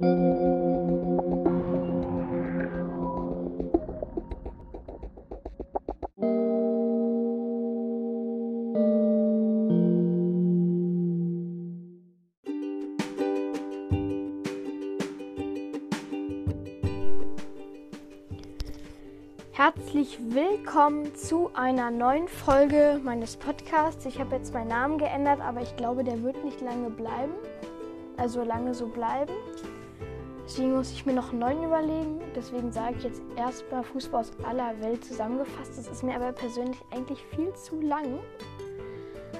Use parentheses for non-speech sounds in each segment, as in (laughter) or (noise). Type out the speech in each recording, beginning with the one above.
Herzlich willkommen zu einer neuen Folge meines Podcasts. Ich habe jetzt meinen Namen geändert, aber ich glaube, der wird nicht lange bleiben. Also lange so bleiben. Deswegen muss ich mir noch einen neuen überlegen. Deswegen sage ich jetzt erstmal Fußball aus aller Welt zusammengefasst. Das ist mir aber persönlich eigentlich viel zu lang.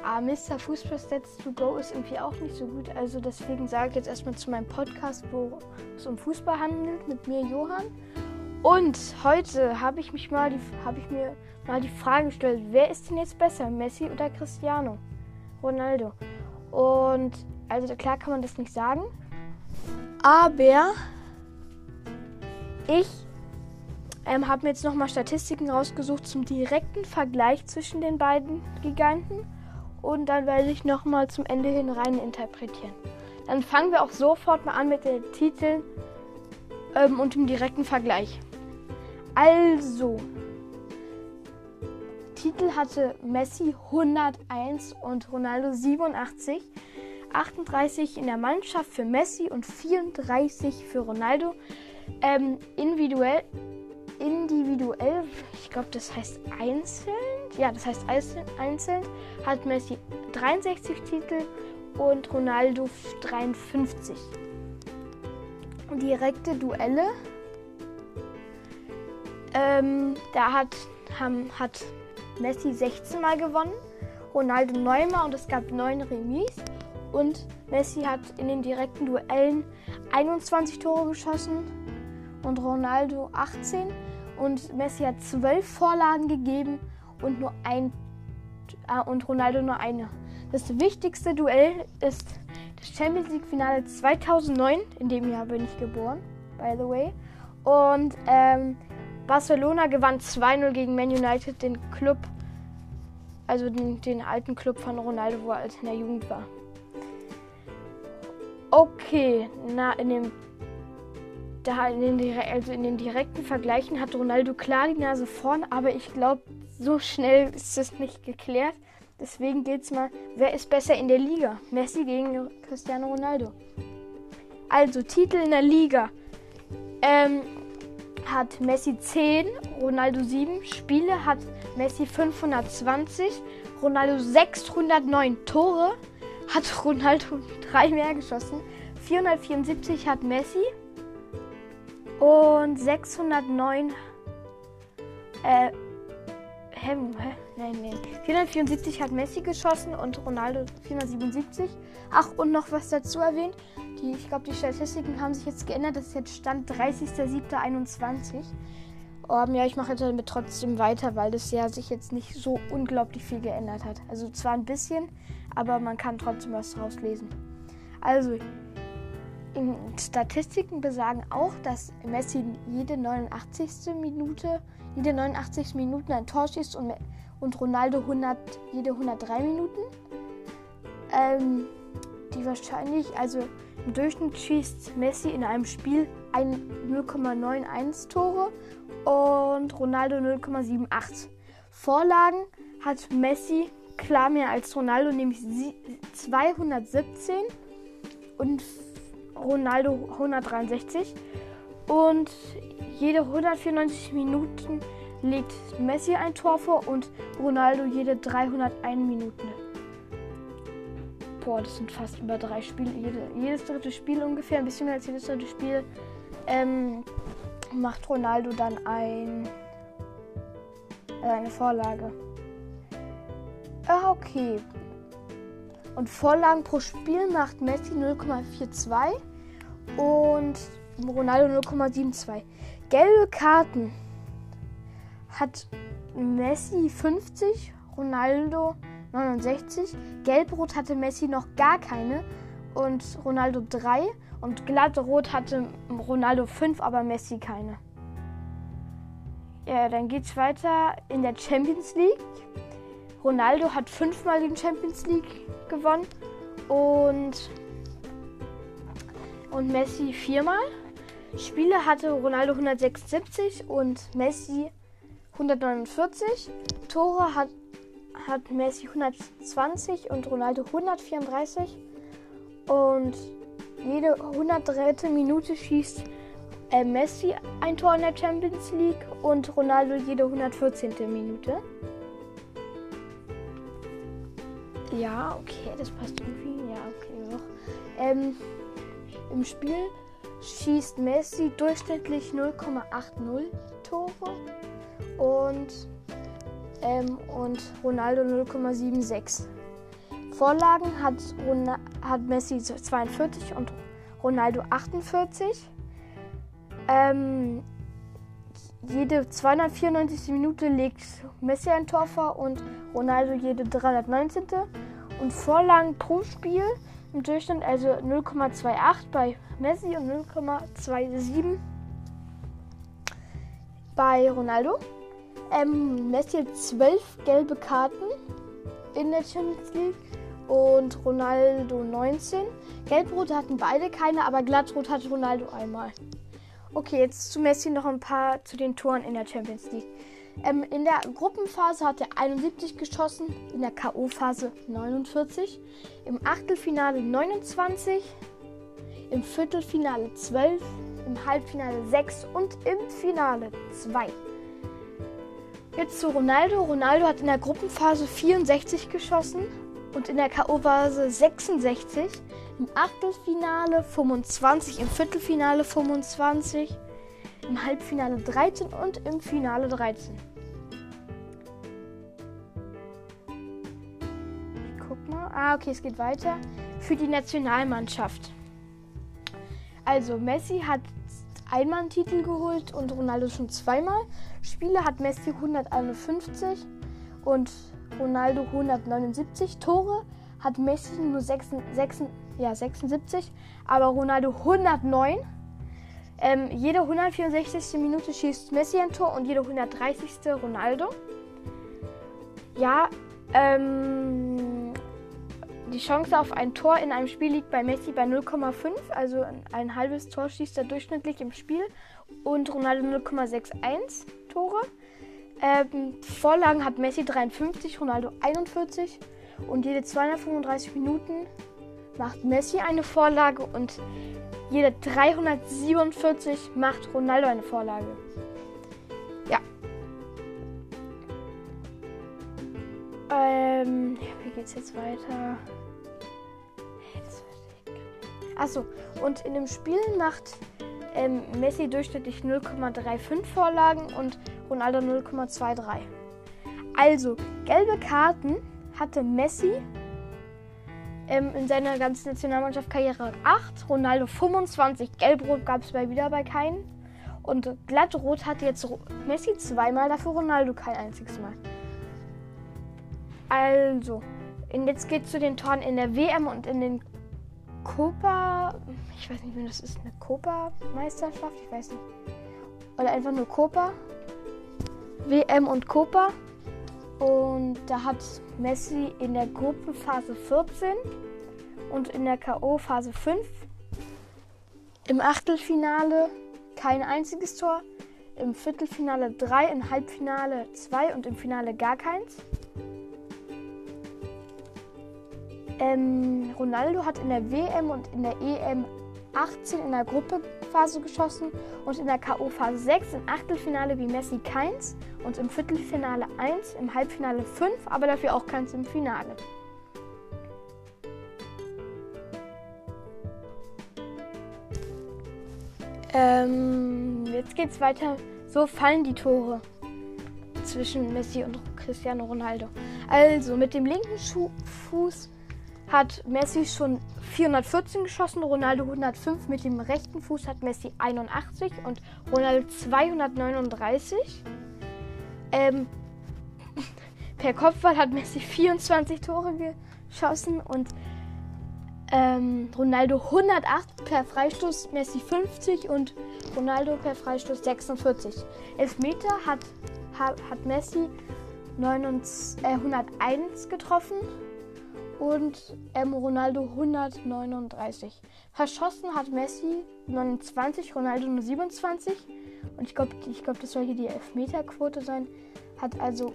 Aber Mr. Fußball Stats to Go ist irgendwie auch nicht so gut. Also deswegen sage ich jetzt erstmal zu meinem Podcast, wo es um Fußball handelt, mit mir Johann. Und heute habe ich habe ich mir mal die Frage gestellt, wer ist denn jetzt besser, Messi oder Cristiano Ronaldo? Und also klar kann man das nicht sagen, aber ich ähm, habe mir jetzt nochmal Statistiken rausgesucht zum direkten Vergleich zwischen den beiden Giganten und dann werde ich nochmal zum Ende hin rein interpretieren. Dann fangen wir auch sofort mal an mit den Titeln ähm, und dem direkten Vergleich. Also, Titel hatte Messi 101 und Ronaldo 87. 38 in der Mannschaft für Messi und 34 für Ronaldo. Ähm, individuell, individuell, ich glaube, das heißt einzeln. Ja, das heißt einzeln, hat Messi 63 Titel und Ronaldo 53. Direkte Duelle ähm, da hat, haben, hat Messi 16 Mal gewonnen, Ronaldo 9 Mal und es gab 9 Remis. Und Messi hat in den direkten Duellen 21 Tore geschossen und Ronaldo 18. Und Messi hat 12 Vorlagen gegeben und, nur ein, äh, und Ronaldo nur eine. Das wichtigste Duell ist das Champions League Finale 2009. In dem Jahr bin ich geboren, by the way. Und ähm, Barcelona gewann 2-0 gegen Man United, den Club, also den, den, alten Club von Ronaldo, wo er in der Jugend war. Okay, na, in dem, da in den, also in den direkten Vergleichen hat Ronaldo klar die Nase vorn, aber ich glaube, so schnell ist es nicht geklärt. Deswegen geht's mal, wer ist besser in der Liga? Messi gegen Cristiano Ronaldo. Also, Titel in der Liga. Ähm, hat Messi 10, Ronaldo 7 Spiele, hat Messi 520, Ronaldo 609 Tore, hat Ronaldo 3 mehr geschossen, 474 hat Messi und 609 äh, hä? Nein, nein. 474 hat Messi geschossen und Ronaldo 477. Ach, und noch was dazu erwähnt. Die, ich glaube, die Statistiken haben sich jetzt geändert. Das ist jetzt Stand 30.07.21. Um, ja, ich mache jetzt damit trotzdem weiter, weil das ja sich jetzt nicht so unglaublich viel geändert hat. Also zwar ein bisschen, aber man kann trotzdem was daraus lesen. Also, Statistiken besagen auch, dass Messi jede 89. Minute, jede 89. Minuten ein Tor schießt und, und Ronaldo 100, jede 103 Minuten. Ähm, die wahrscheinlich, also im Durchschnitt schießt Messi in einem Spiel 0,91 Tore und Ronaldo 0,78. Vorlagen hat Messi klar mehr als Ronaldo, nämlich 217 und Ronaldo 163. Und jede 194 Minuten legt Messi ein Tor vor und Ronaldo jede 301 Minuten. Boah, das sind fast über drei Spiele. Jede, jedes dritte Spiel ungefähr, ein bisschen mehr als jedes dritte Spiel, ähm, macht Ronaldo dann ein, äh, eine Vorlage. Ah, okay. Und Vorlagen pro Spiel macht Messi 0,42 und Ronaldo 0,72. Gelbe Karten hat Messi 50, Ronaldo 69. Gelbrot hatte Messi noch gar keine und Ronaldo 3. Und glattrot hatte Ronaldo 5, aber Messi keine. Ja, dann geht's weiter in der Champions League. Ronaldo hat fünfmal die Champions League gewonnen und und Messi viermal. Spiele hatte Ronaldo 176 und Messi 149. Tore hat, hat Messi 120 und Ronaldo 134. Und jede 103. Minute schießt äh, Messi ein Tor in der Champions League und Ronaldo jede 114. Minute. Ja, okay, das passt irgendwie. Ja, okay, noch. Ähm, Im Spiel schießt Messi durchschnittlich 0,80 Tore und, ähm, und Ronaldo 0,76. Vorlagen hat, Ron hat Messi 42 und Ronaldo 48. Ähm, jede 294. Minute legt Messi ein Tor vor und Ronaldo jede 319. Und Vorlagen pro Spiel im Durchschnitt also 0,28 bei Messi und 0,27 bei Ronaldo. Ähm, Messi hat 12 gelbe Karten in der Champions League und Ronaldo 19. Gelbrot hatten beide keine, aber Glattrot hatte Ronaldo einmal. Okay, jetzt zu Messi noch ein paar zu den Toren in der Champions League. Ähm, in der Gruppenphase hat er 71 geschossen, in der K.O.-Phase 49, im Achtelfinale 29, im Viertelfinale 12, im Halbfinale 6 und im Finale 2. Jetzt zu Ronaldo. Ronaldo hat in der Gruppenphase 64 geschossen und in der K.O.-Phase 66, im Achtelfinale 25, im Viertelfinale 25, im Halbfinale 13 und im Finale 13. Ich guck mal. Ah, okay, es geht weiter. Für die Nationalmannschaft. Also, Messi hat einmal einen Titel geholt und Ronaldo schon zweimal. Spiele hat Messi 151 und Ronaldo 179. Tore hat Messi nur 6, 6, ja, 76, aber Ronaldo 109. Ähm, jede 164. Minute schießt Messi ein Tor und jede 130. Ronaldo. Ja, ähm, die Chance auf ein Tor in einem Spiel liegt bei Messi bei 0,5, also ein halbes Tor schießt er durchschnittlich im Spiel und Ronaldo 0,61 Tore. Ähm, Vorlagen hat Messi 53, Ronaldo 41 und jede 235 Minuten macht Messi eine Vorlage und jede 347 macht Ronaldo eine Vorlage. Ja. Ähm, wie geht's jetzt weiter? Achso, und in dem Spiel macht ähm, Messi durchschnittlich 0,35 Vorlagen und Ronaldo 0,23. Also, gelbe Karten hatte Messi ähm, in seiner ganzen Nationalmannschaft-Karriere 8, Ronaldo 25, Gelbrot gab es bei wieder bei keinen. Und Glattrot hatte jetzt Messi zweimal, dafür Ronaldo kein einziges Mal. Also, und jetzt geht es zu den Toren in der WM und in den Copa. Ich weiß nicht, wie das ist. Eine Copa-Meisterschaft? Ich weiß nicht. Oder einfach nur Copa. WM und Copa. Und da hat Messi in der Gruppenphase 14 und in der K.O.-Phase 5. Im Achtelfinale kein einziges Tor. Im Viertelfinale 3, im Halbfinale 2 und im Finale gar keins. Ähm, Ronaldo hat in der WM und in der EM 18 in der Gruppephase geschossen und in der K.O.-Phase 6 im Achtelfinale wie Messi keins und im Viertelfinale 1, im Halbfinale 5, aber dafür auch keins im Finale. Ähm, jetzt geht's weiter. So fallen die Tore zwischen Messi und Cristiano Ronaldo. Also mit dem linken Schu Fuß hat Messi schon 414 geschossen, Ronaldo 105. Mit dem rechten Fuß hat Messi 81 und Ronaldo 239. Ähm, (laughs) per Kopfball hat Messi 24 Tore geschossen und ähm, Ronaldo 108 per Freistoß, Messi 50 und Ronaldo per Freistoß 46. Elfmeter hat, hat, hat Messi 9, äh, 101 getroffen und ähm, Ronaldo 139. Verschossen hat Messi 29, Ronaldo nur 27. Und ich glaube, ich glaub, das soll hier die Elfmeterquote sein. Hat also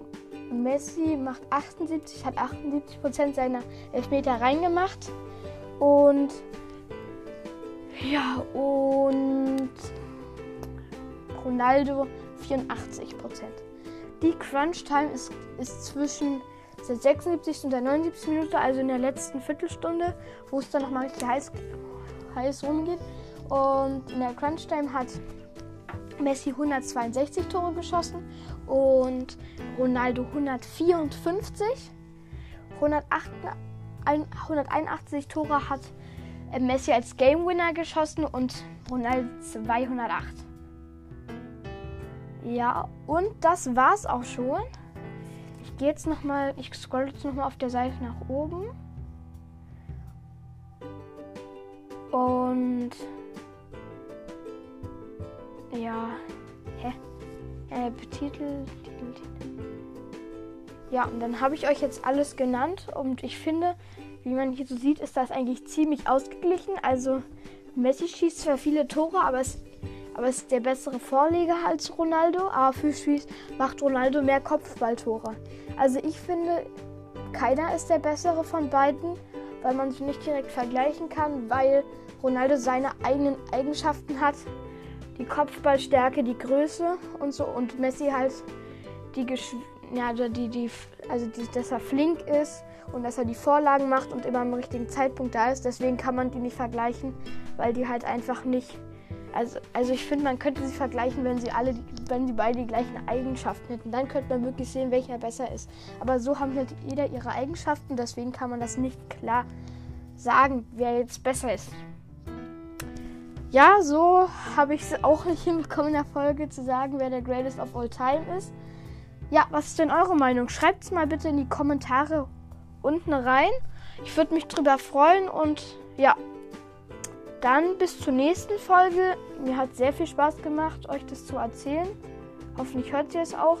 Messi macht 78, hat 78 Prozent seiner Elfmeter reingemacht. Und ja, und Ronaldo 84 Prozent. Die Crunch Time ist, ist zwischen der 76. und der 79. Minute, also in der letzten Viertelstunde, wo es dann nochmal richtig heiß, heiß rumgeht. Und in der Crunch Time hat Messi 162 Tore geschossen und Ronaldo 154. 181 Tore hat Messi als Game Winner geschossen und Ronaldo 208. Ja, und das war's auch schon. Ich gehe jetzt nochmal, ich scroll jetzt nochmal auf der Seite nach oben. Und ja, hä? Äh, Titel, Titel, Titel. Ja, und dann habe ich euch jetzt alles genannt und ich finde, wie man hier so sieht, ist das eigentlich ziemlich ausgeglichen. Also Messi schießt zwar viele Tore, aber es aber ist der bessere Vorleger als Ronaldo. Aber für Schieß macht Ronaldo mehr Kopfballtore. Also ich finde, keiner ist der bessere von beiden, weil man sie nicht direkt vergleichen kann, weil Ronaldo seine eigenen Eigenschaften hat. Die Kopfballstärke, die Größe und so. Und Messi halt die Gesch ja, also die, die, also die, dass er flink ist und dass er die Vorlagen macht und immer am richtigen Zeitpunkt da ist. Deswegen kann man die nicht vergleichen, weil die halt einfach nicht also, also ich finde, man könnte sie vergleichen, wenn sie alle, wenn sie beide die gleichen Eigenschaften hätten. Dann könnte man wirklich sehen, welcher besser ist. Aber so haben halt jeder ihre Eigenschaften, deswegen kann man das nicht klar sagen, wer jetzt besser ist. Ja, so habe ich es auch nicht hinbekommen in der Folge zu sagen, wer der Greatest of All Time ist. Ja, was ist denn eure Meinung? Schreibt es mal bitte in die Kommentare unten rein. Ich würde mich drüber freuen und ja, dann bis zur nächsten Folge. Mir hat sehr viel Spaß gemacht, euch das zu erzählen. Hoffentlich hört ihr es auch.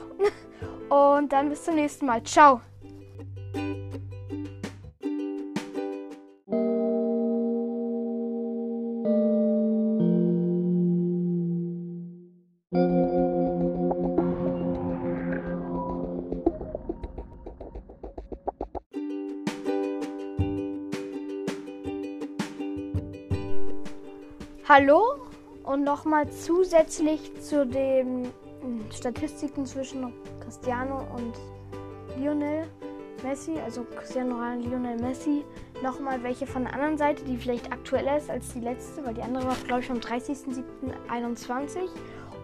(laughs) Und dann bis zum nächsten Mal. Ciao. Hallo und nochmal zusätzlich zu den hm, Statistiken zwischen Cristiano und Lionel Messi, also Cristiano Ronaldo, Lionel Messi, nochmal welche von der anderen Seite, die vielleicht aktueller ist als die letzte, weil die andere war, glaube ich, am 30.07.21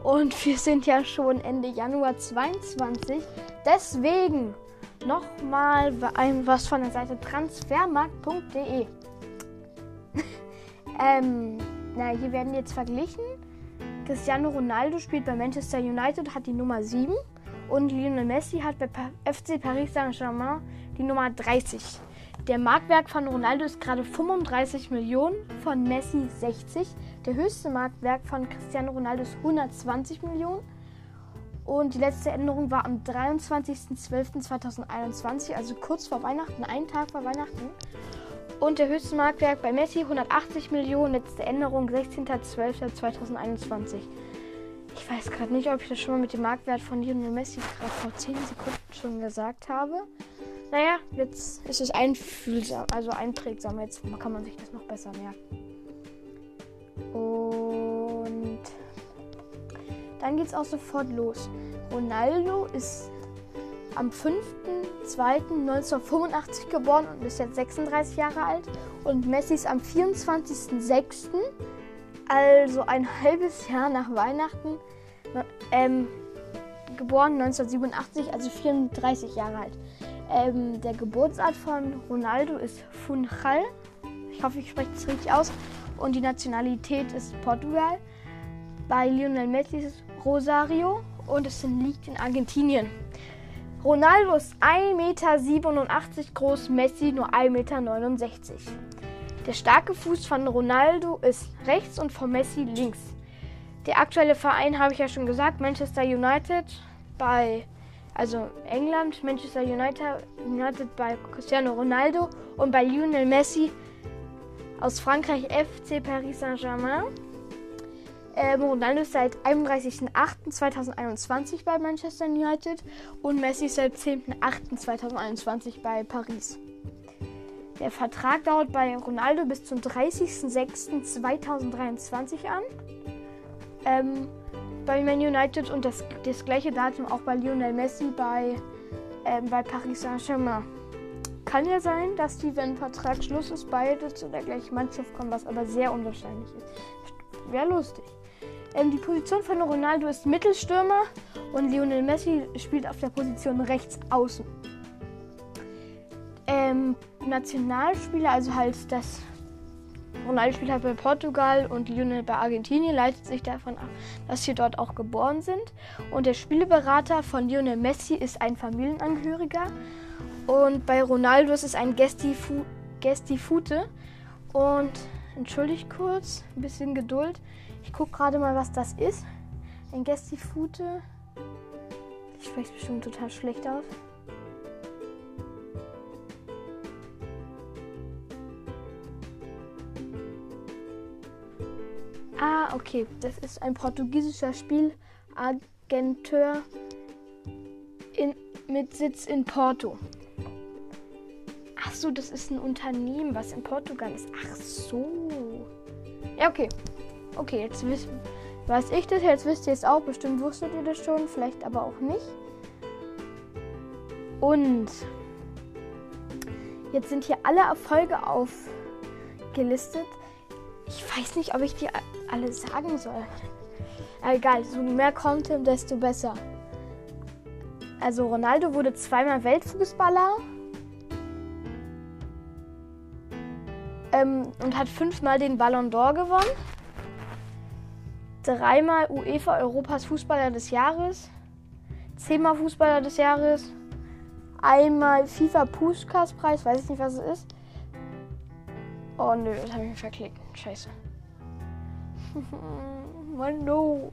und wir sind ja schon Ende Januar 22. Deswegen nochmal was von der Seite transfermarkt.de. (laughs) ähm, na, hier werden jetzt verglichen. Cristiano Ronaldo spielt bei Manchester United, hat die Nummer 7. Und Lionel Messi hat bei FC Paris Saint-Germain die Nummer 30. Der Marktwert von Ronaldo ist gerade 35 Millionen, von Messi 60. Der höchste Marktwert von Cristiano Ronaldo ist 120 Millionen. Und die letzte Änderung war am 23.12.2021, also kurz vor Weihnachten, einen Tag vor Weihnachten. Und der höchste Marktwert bei Messi 180 Millionen. Letzte Änderung 16.12.2021. Ich weiß gerade nicht, ob ich das schon mal mit dem Marktwert von Lionel Messi gerade vor 10 Sekunden schon gesagt habe. Naja, jetzt ist es einfühlsam, also einprägsam. Jetzt kann man sich das noch besser merken. Und dann geht es auch sofort los. Ronaldo ist am 5.2.1985 geboren und ist jetzt 36 Jahre alt. Und Messi ist am 24.06., also ein halbes Jahr nach Weihnachten, ähm, geboren 1987, also 34 Jahre alt. Ähm, der Geburtsort von Ronaldo ist Funchal. Ich hoffe, ich spreche das richtig aus. Und die Nationalität ist Portugal. Bei Lionel Messi ist es Rosario und es liegt in Argentinien. Ronaldo ist 1,87 Meter groß, Messi nur 1,69 Meter. Der starke Fuß von Ronaldo ist rechts und von Messi links. Der aktuelle Verein habe ich ja schon gesagt, Manchester United. Bei, Also England, Manchester United, United bei Cristiano Ronaldo und bei Lionel Messi aus Frankreich FC Paris Saint-Germain. Ähm, Ronaldo ist seit 31.08.2021 bei Manchester United und Messi seit 10.08.2021 bei Paris. Der Vertrag dauert bei Ronaldo bis zum 30.06.2023 an. Ähm, bei Man United und das, das gleiche Datum auch bei Lionel Messi bei, ähm, bei Paris Saint-Germain. Kann ja sein, dass die, wenn Vertrag Schluss ist, beide zu der gleichen Mannschaft kommen, was aber sehr unwahrscheinlich ist. Wäre lustig. Ähm, die Position von Ronaldo ist Mittelstürmer und Lionel Messi spielt auf der Position rechts außen. Ähm, Nationalspieler, also halt das Ronaldo spielt halt bei Portugal und Lionel bei Argentinien, leitet sich davon ab, dass sie dort auch geboren sind. Und der Spielberater von Lionel Messi ist ein Familienangehöriger. Und bei Ronaldo ist es ein Gestifu Gestifute. Und entschuldigt kurz, ein bisschen Geduld. Ich gucke gerade mal, was das ist. Ein Gestifute. Ich spreche bestimmt total schlecht aus. Ah, okay. Das ist ein portugiesischer Spielagenteur in, mit Sitz in Porto. Ach so, das ist ein Unternehmen, was in Portugal ist. Ach so. Ja, okay. Okay, jetzt weiß ich das. Jetzt wisst ihr es auch. Bestimmt wusstet ihr das schon. Vielleicht aber auch nicht. Und jetzt sind hier alle Erfolge aufgelistet. Ich weiß nicht, ob ich die alle sagen soll. egal, so mehr Content, desto besser. Also Ronaldo wurde zweimal Weltfußballer ähm, und hat fünfmal den Ballon d'Or gewonnen. Dreimal UEFA Europas Fußballer des Jahres. Zehnmal Fußballer des Jahres. Einmal FIFA Puskas Preis, weiß ich nicht, was es ist. Oh nö, das habe ich mir verklickt. Scheiße. (laughs) Mann, no.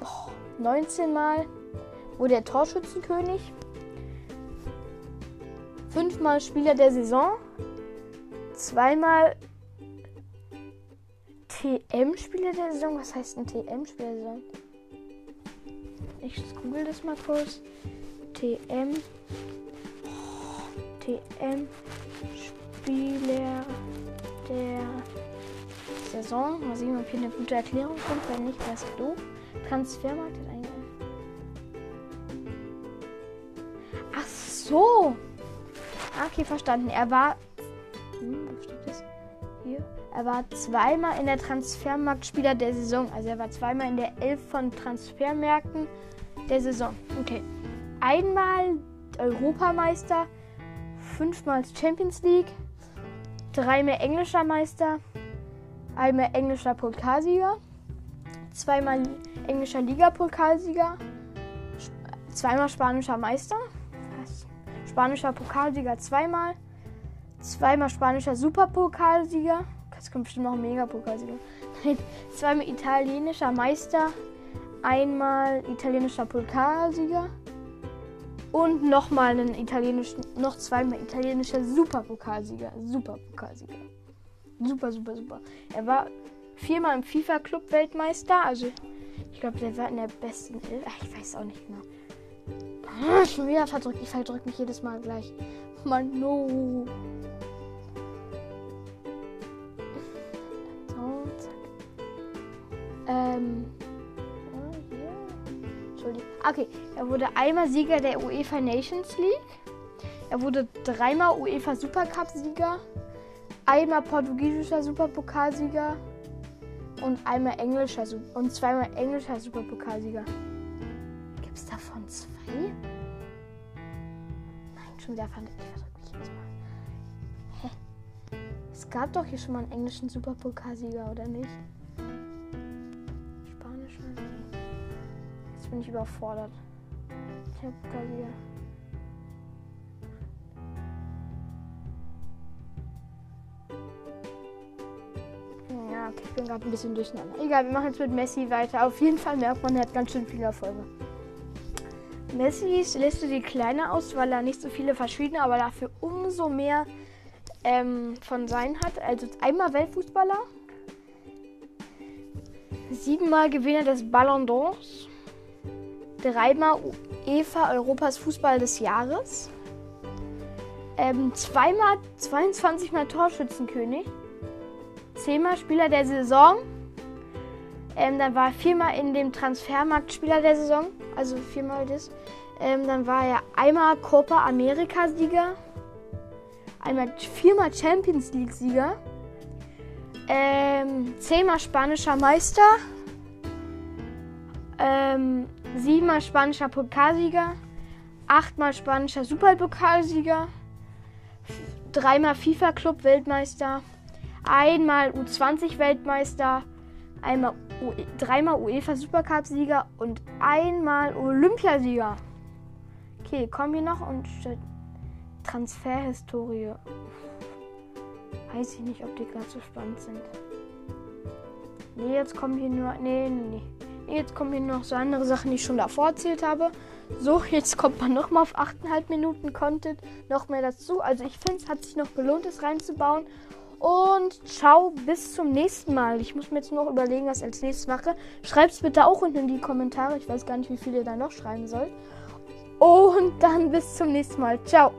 Oh, 19 Mal wurde er Torschützenkönig. Fünfmal Spieler der Saison. Zweimal TM-Spieler der Saison. Was heißt ein TM-Spieler der Saison? Ich google das mal kurz. TM. TM Spieler der Saison. Mal sehen, ob hier eine gute Erklärung kommt. Wenn nicht, wär's doof. Transfermarkt hat eine. Ach so. Ah, okay, verstanden. Er war. Er war zweimal in der Transfermarktspieler der Saison. Also er war zweimal in der Elf von Transfermärkten der Saison. Okay. Einmal Europameister, fünfmal Champions League, dreimal englischer Meister, einmal englischer Pokalsieger, zweimal englischer Liga-Pokalsieger, zweimal spanischer Meister, spanischer Pokalsieger zweimal, zweimal spanischer Superpokalsieger, das kommt bestimmt noch ein Megapokalsieger, (laughs) zweimal italienischer Meister, einmal italienischer Pokalsieger und nochmal einen italienischen, noch zweimal italienischer Superpokalsieger. Superpokalsieger. Super, super, super. Er war viermal im FIFA-Club Weltmeister. Also, ich glaube, der war in der besten Elf. Ich weiß auch nicht mehr. Ah, schon wieder verdrückt. Ich verdrücke mich jedes Mal gleich. Mann, no. Ähm. Entschuldigung. Okay, er wurde einmal Sieger der UEFA Nations League. Er wurde dreimal UEFA Supercup-Sieger, einmal portugiesischer Superpokalsieger und einmal englischer und zweimal englischer Superpokalsieger. Gibt es davon zwei? Nein, schon wieder fand ich verdrückt mich jetzt mal. Hä? Es gab doch hier schon mal einen englischen Superpokalsieger, oder nicht? Bin ich überfordert. Ich hab Kassier. Ja, okay, ich bin gerade ein bisschen durcheinander. Egal, wir machen jetzt mit Messi weiter. Auf jeden Fall merkt man, er hat ganz schön viele Erfolge. Messis Liste sieht kleiner aus, weil er nicht so viele verschiedene, aber dafür umso mehr ähm, von seinen hat. Also einmal Weltfußballer, siebenmal Gewinner des Ballon d'Ors, dreimal UEFA Europas Fußball des Jahres, ähm, zweimal 22 Mal Torschützenkönig, zehnmal Spieler der Saison, ähm, dann war er viermal in dem Transfermarkt Spieler der Saison, also viermal das. Ähm, dann war er einmal Copa America Sieger, einmal viermal Champions League Sieger, ähm, zehnmal spanischer Meister, ähm, siebenmal spanischer Pokalsieger, achtmal spanischer Superpokalsieger, dreimal FIFA Club Weltmeister, einmal U20 Weltmeister, einmal dreimal UEFA Supercup Sieger und einmal Olympiasieger. Okay, kommen wir noch und Transferhistorie. Weiß ich nicht, ob die gerade so spannend sind. Nee, jetzt kommen hier nur. Nee, nee, nee. Jetzt kommen hier noch so andere Sachen, die ich schon davor erzählt habe. So, jetzt kommt man nochmal auf 8,5 Minuten Content. Noch mehr dazu. Also ich finde, es hat sich noch gelohnt, es reinzubauen. Und ciao, bis zum nächsten Mal. Ich muss mir jetzt noch überlegen, was ich als nächstes mache. Schreibt es bitte auch unten in die Kommentare. Ich weiß gar nicht, wie viel ihr da noch schreiben sollt. Und dann bis zum nächsten Mal. Ciao.